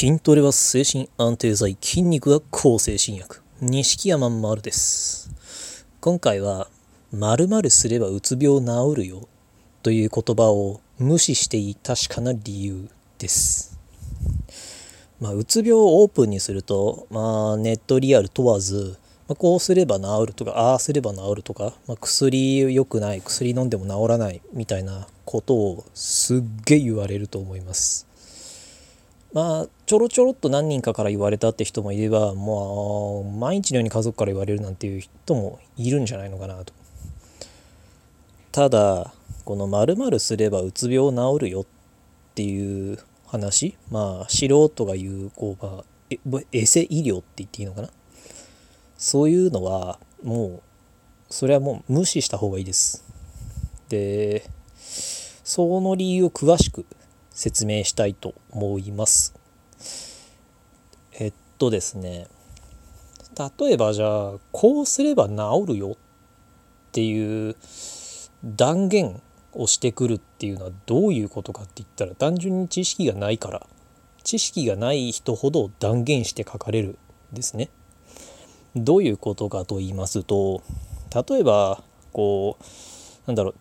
筋トレは精神安定剤筋肉は抗精神薬。錦山丸です。今回は〇〇すればうつ病治るよという言葉を無視していい確かな理由です。まあ、うつ病をオープンにすると、まあ、ネットリアル問わず、まあ、こうすれば治るとかああすれば治るとか、まあ、薬良くない薬飲んでも治らないみたいなことをすっげえ言われると思います。まあちょろちょろっと何人かから言われたって人もいればもう毎日のように家族から言われるなんていう人もいるんじゃないのかなと。ただこの〇〇すればうつ病治るよっていう話まあ素人が言うこう、まあ、エセ医療って言っていいのかな？そういうのはもうそれはもう無視した方がいいです。でその理由を詳しく説明したいと思いますえっとですね例えばじゃあこうすれば治るよっていう断言をしてくるっていうのはどういうことかって言ったら単純に知識がないから知識がない人ほど断言して書かれるんですね。どういうことかと言いますと例えばこうなんだろ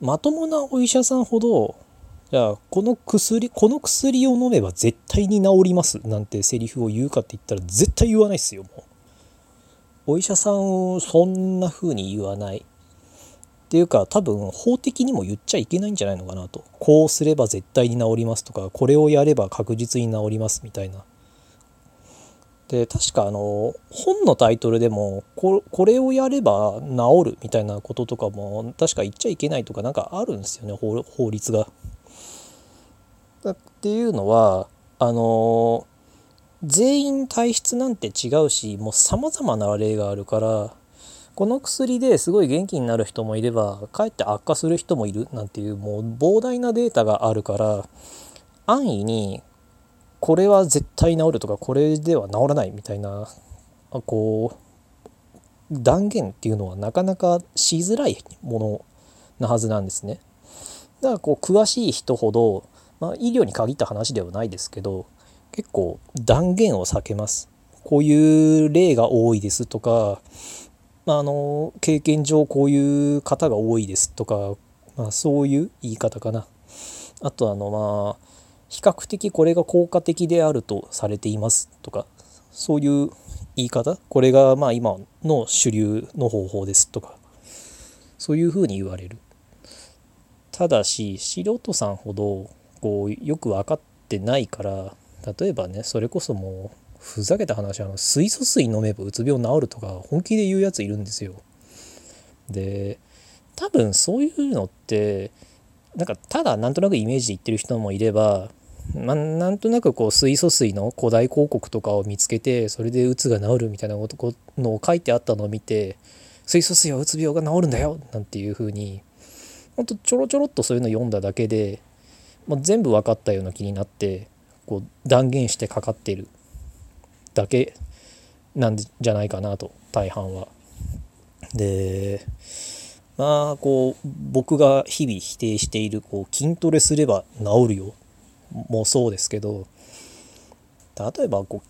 うまともなお医者さんほどじゃあこの薬この薬を飲めば絶対に治りますなんてセリフを言うかって言ったら絶対言わないっすよもう。お医者さんそんな風に言わない。っていうか多分法的にも言っちゃいけないんじゃないのかなとこうすれば絶対に治りますとかこれをやれば確実に治りますみたいなで確かあの本のタイトルでもこれをやれば治るみたいなこととかも確か言っちゃいけないとかなんかあるんですよね法律が。っていうのはあの全員体質なんて違うしもうさまざまな例があるからこの薬ですごい元気になる人もいればかえって悪化する人もいるなんていうもう膨大なデータがあるから安易にこれは絶対治るとかこれでは治らないみたいなこう断言っていうのはなかなかしづらいものなはずなんですね。だからこう詳しい人ほど、まあ、医療に限った話ではないですけど結構断言を避けます。こういう例が多いですとかまあ、の経験上こういう方が多いですとか、まあ、そういう言い方かな。あとあのまあ比較的これが効果的であるとされていますとかそういう言い方？これがまあ今の主流の方法ですとかそういうふうに言われる。ただし素人さんほどこうよく分かってないから例えばねそれこそもうふざけた話あの水素水飲めばうつ病治るとか本気で言うやついるんですよ。で多分そういうのってなんかただなんとなくイメージで言ってる人もいれば、まあ、なんとなくこう水素水の古代広告とかを見つけてそれでうつが治るみたいなことのを書いてあったのを見て水素水はうつ病が治るんだよなんていう風にほんとちょろちょろっとそういうの読んだだけで、まあ、全部分かったような気になってこう断言してかかってるだけなんじゃないかなと大半は。でまあこう僕が日々否定しているこう筋トレすれば治るよもそうですけど例えばこ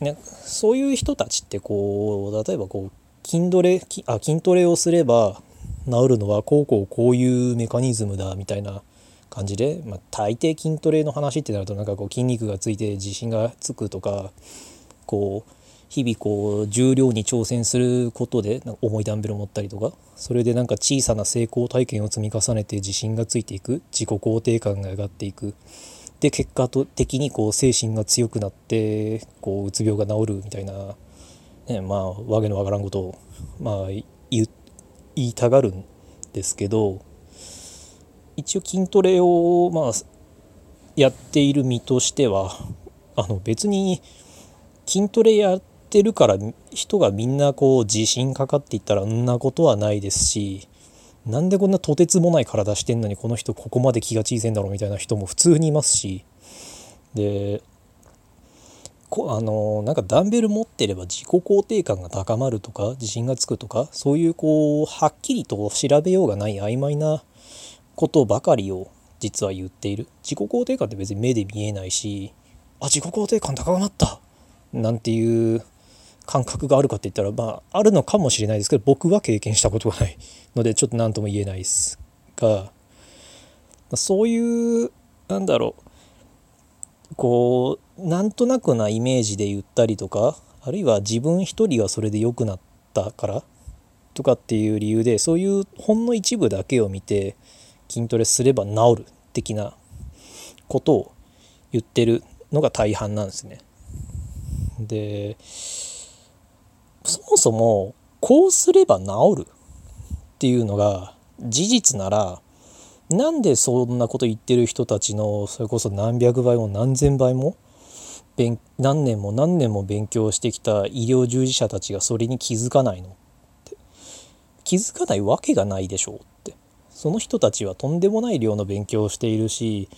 う、ね、そういう人たちってこう例えばこう筋トレあ筋トレをすれば治るのはこうこうこういうメカニズムだみたいな感じで、まあ、大抵筋トレの話ってなるとなんかこう筋肉がついて自信がつくとかこう日々こう重量に挑戦することで重いダンベルを持ったりとかそれでなんか小さな成功体験を積み重ねて自信がついていく自己肯定感が上がっていく。で結果的にこう精神が強くなってこううつ病が治るみたいな、ね、まあわけのわからんことを、まあ、言いたがるんですけど一応筋トレをまあやっている身としてはあの別に筋トレやってるから人がみんなこう自信かかっていったらんなことはないですしなんでこんなとてつもない体してんのにこの人ここまで気が小さいんだろうみたいな人も普通にいますしでこあのなんかダンベル持ってれば自己肯定感が高まるとか自信がつくとかそういうこうはっきりと調べようがない曖昧なことばかりを実は言っている。自己肯定感って別に目で見えないしあ自己肯定感高くなった。なんていう感覚があるかって言ったらまああるのかもしれないですけど僕は経験したことがない。のでちょっと何とも言えないですがそういうなんだろう。こうなんとなくなイメージで言ったりとかあるいは自分一人がそれで良くなったからとかっていう理由でそういうほんの一部だけを見て筋トレすれば治る的なことを言ってるのが大半なんですね。でそもそもこうすれば治るっていうのが事実ならなんでそんなこと言ってる人たちのそれこそ何百倍も何千倍も何年も何年も勉強してきた医療従事者たちがそれに気づかないのって気づかないわけがないでしょうその人たちはとんでもない量の勉強をしているし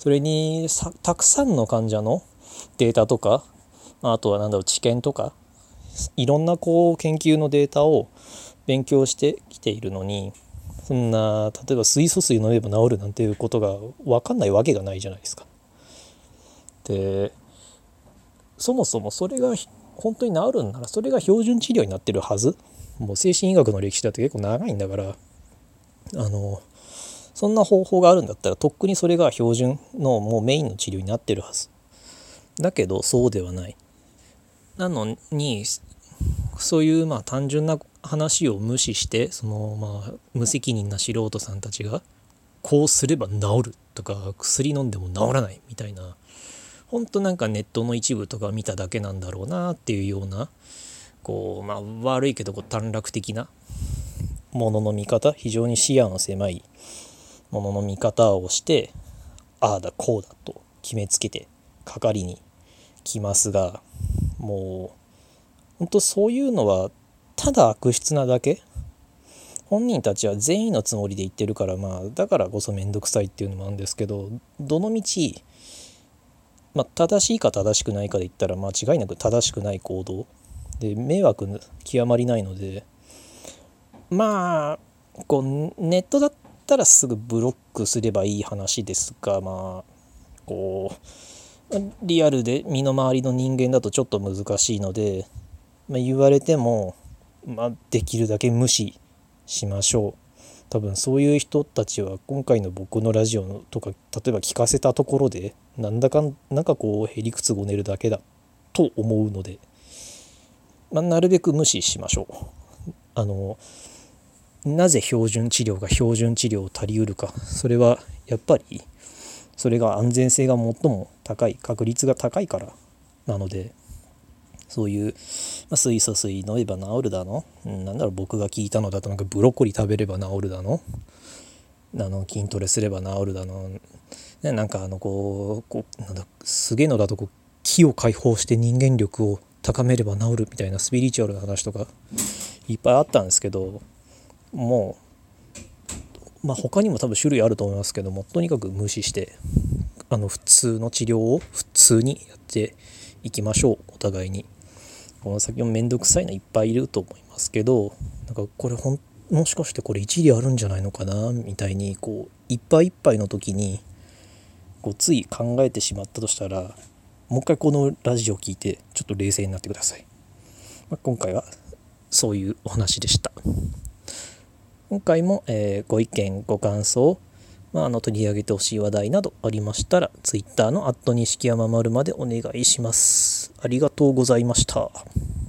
それにたくさんの患者のデータとかあとは何だろう知見とかいろんなこう研究のデータを勉強してきているのにそんな例えば水素水飲めば治るなんていうことが分かんないわけがないじゃないですか。でそもそもそれが本当に治るんならそれが標準治療になってるはずもう精神医学の歴史だって結構長いんだからあのそんな方法があるんだったらとっくにそれが標準のもうメインの治療になってるはず。だけどそうではない。なのにそういうまあ単純な話を無視してそのまあ無責任な素人さんたちがこうすれば治るとか薬飲んでも治らないみたいなほんとなんかネットの一部とか見ただけなんだろうなっていうようなこうまあ悪いけどこう短絡的なものの見方非常に視野の狭いものの見方をしてああだこうだと決めつけてかかりに来ますがもう本当そういうのはただ悪質なだけ。本人たちは善意のつもりで言ってるからまあだからこそ面倒くさいっていうのもあるんですけどどのみちまあ、正しいか正しくないかで言ったら間違いなく正しくない行動。で迷惑極まりないのでまあこうネットだったらすぐブロックすればいい話ですがまあこうリアルで身の回りの人間だとちょっと難しいので、まあ、言われても、まあ、できるだけ無視しましょう。多分そういう人たちは今回の僕のラジオとか例えば聞かせたところでなんだかなんかこうへりくつごねるだけだと思うので、まあ、なるべく無視しましょう。あのなぜ標準治療が標準治療を足りうるか。それはやっぱりそれが安全性が最も高い確率が高いからなのでそういう、まあ、水素水飲めば治るだの、うん、なんだろう僕が聞いたのだとなんかブロッコリー食べれば治るだのあの筋トレすれば治るだの、ね、なんかあのこうこうなんだすげえのだとこう気を解放して人間力を高めれば治るみたいなスピリチュアルな話とかいっぱいあったんですけどもうまあ他にも多分種類あると思いますけどもとにかく無視してあの普通の治療を普通にやっていきましょうお互いに。この先もめんどくさいのいっぱいいると思いますけどなんかこれほんもしかしてこれ一理あるんじゃないのかなみたいにこういっぱいいっぱいの時にこうつい考えてしまったとしたらもう一回このラジオを聞いてちょっと冷静になってください、まあ、今回はそういうお話でした今回も、えー、ご意見ご感想まあ、あの取り上げてほしい話題などありましたら Twitter の錦山丸までお願いしますありがとうございました。